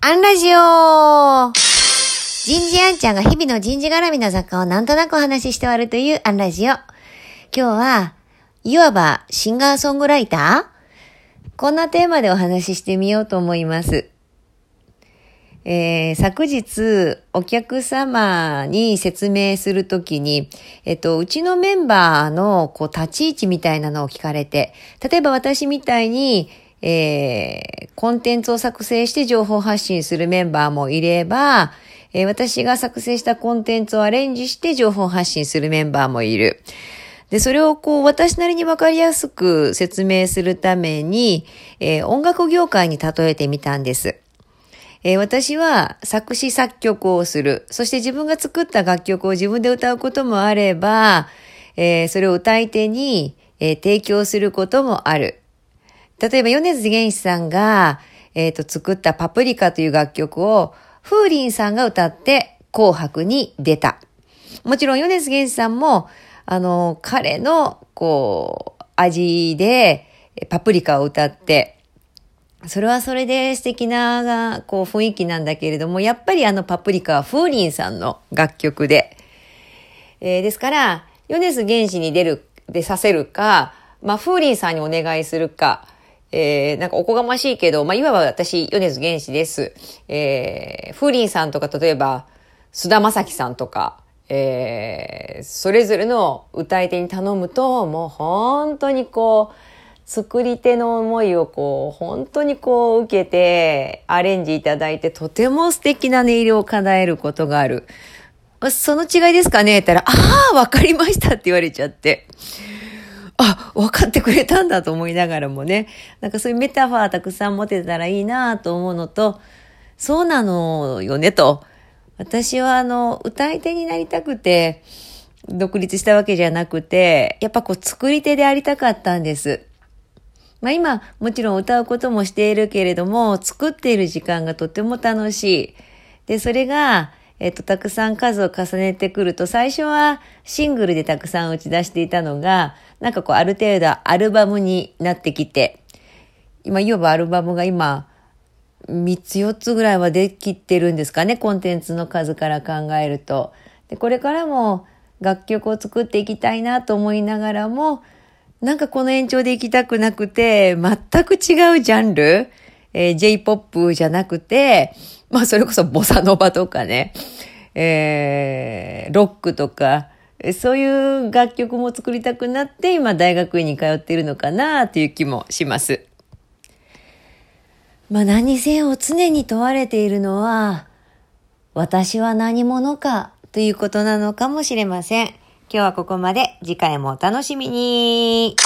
アンラジオ人事アンちゃんが日々の人事絡みの雑貨をなんとなくお話しして終わるというアンラジオ。今日は、いわばシンガーソングライター？こんなテーマでお話ししてみようと思います。えー、昨日、お客様に説明するときに、えっと、うちのメンバーの、こう、立ち位置みたいなのを聞かれて、例えば私みたいに、えー、コンテンツを作成して情報発信するメンバーもいれば、えー、私が作成したコンテンツをアレンジして情報発信するメンバーもいる。で、それをこう、私なりにわかりやすく説明するために、えー、音楽業界に例えてみたんです。えー、私は作詞作曲をする。そして自分が作った楽曲を自分で歌うこともあれば、えー、それを歌い手に、えー、提供することもある。例えば、米津玄師さんが、えっ、と、作ったパプリカという楽曲を、風鈴さんが歌って紅白に出た。もちろん、米津玄師さんも、あの、彼の、こう、味で、パプリカを歌って、それはそれで素敵な、こう、雰囲気なんだけれども、やっぱりあのパプリカは風鈴さんの楽曲で、えー、ですから、米津玄師に出る、出させるか、まあ、風鈴さんにお願いするか、えー、なんかおこがましいけど、まあ、いわば私、米津玄師です。えー、風鈴さんとか、例えば、菅田正樹さんとか、えー、それぞれの歌い手に頼むと、もう本当にこう、作り手の思いをこう、本当にこう受けて、アレンジいただいて、とても素敵な音色を叶えることがある。その違いですかねって言ったら、ああ、わかりましたって言われちゃって。あ、分かってくれたんだと思いながらもね、なんかそういうメタファーたくさん持てたらいいなと思うのと、そうなのよねと。私はあの、歌い手になりたくて、独立したわけじゃなくて、やっぱこう作り手でありたかったんです。まあ今、もちろん歌うこともしているけれども、作っている時間がとても楽しい。で、それが、えっと、たくさん数を重ねてくると、最初はシングルでたくさん打ち出していたのが、なんかこう、ある程度アルバムになってきて、今、いわばアルバムが今、3つ4つぐらいはできてるんですかね、コンテンツの数から考えると。で、これからも楽曲を作っていきたいなと思いながらも、なんかこの延長で行きたくなくて、全く違うジャンル、えー、J-POP じゃなくて、まあそれこそボサノバとかね、えー、ロックとか、そういう楽曲も作りたくなって今大学院に通っているのかなという気もします。まあ何せよ常に問われているのは、私は何者かということなのかもしれません。今日はここまで。次回もお楽しみに。